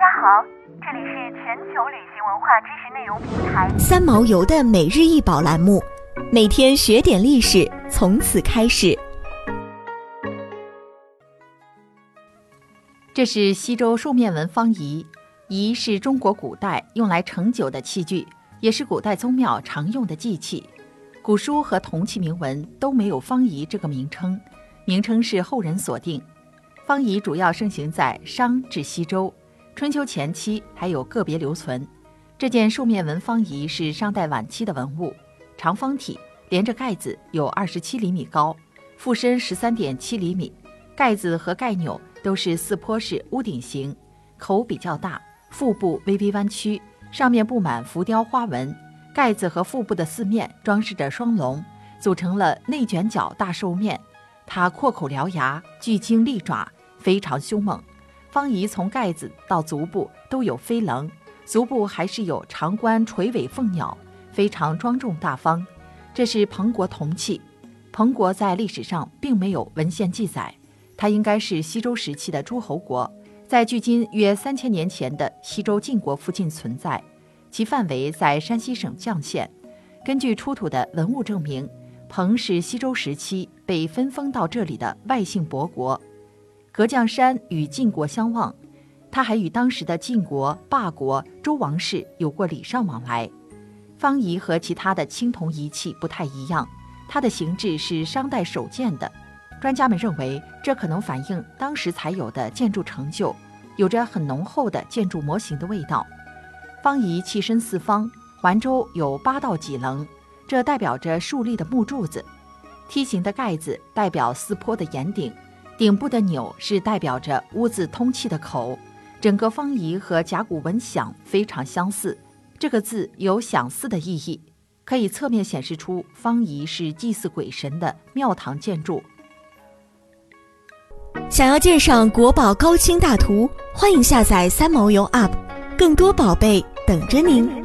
家好，这里是全球旅行文化知识内容平台三毛游的每日一宝栏目，每天学点历史，从此开始。这是西周兽面纹方仪，仪是中国古代用来盛酒的器具，也是古代宗庙常用的祭器。古书和铜器铭文都没有方仪这个名称，名称是后人所定。方仪主要盛行在商至西周，春秋前期还有个别留存。这件兽面纹方仪是商代晚期的文物，长方体，连着盖子，有二十七厘米高，腹深十三点七厘米，盖子和盖钮都是四坡式屋顶形，口比较大，腹部微微弯曲，上面布满浮雕花纹。盖子和腹部的四面装饰着双龙，组成了内卷角大兽面。它阔口獠牙，巨鲸利爪，非常凶猛。方仪从盖子到足部都有飞棱，足部还是有长冠垂尾凤鸟，非常庄重大方。这是彭国铜器。彭国在历史上并没有文献记载，它应该是西周时期的诸侯国，在距今约三千年前的西周晋国附近存在。其范围在山西省绛县。根据出土的文物证明，彭是西周时期被分封到这里的外姓伯国。隔绛山与晋国相望，他还与当时的晋国、霸国、周王室有过礼尚往来。方仪和其他的青铜仪器不太一样，它的形制是商代首建的。专家们认为，这可能反映当时才有的建筑成就，有着很浓厚的建筑模型的味道。方仪器身四方，环周有八道脊棱，这代表着竖立的木柱子。梯形的盖子代表四坡的檐顶，顶部的钮是代表着屋子通气的口。整个方仪和甲骨文“享”非常相似，这个字有享祀的意义，可以侧面显示出方仪是祭祀鬼神的庙堂建筑。想要鉴赏国宝高清大图，欢迎下载三毛游 App。更多宝贝等着您。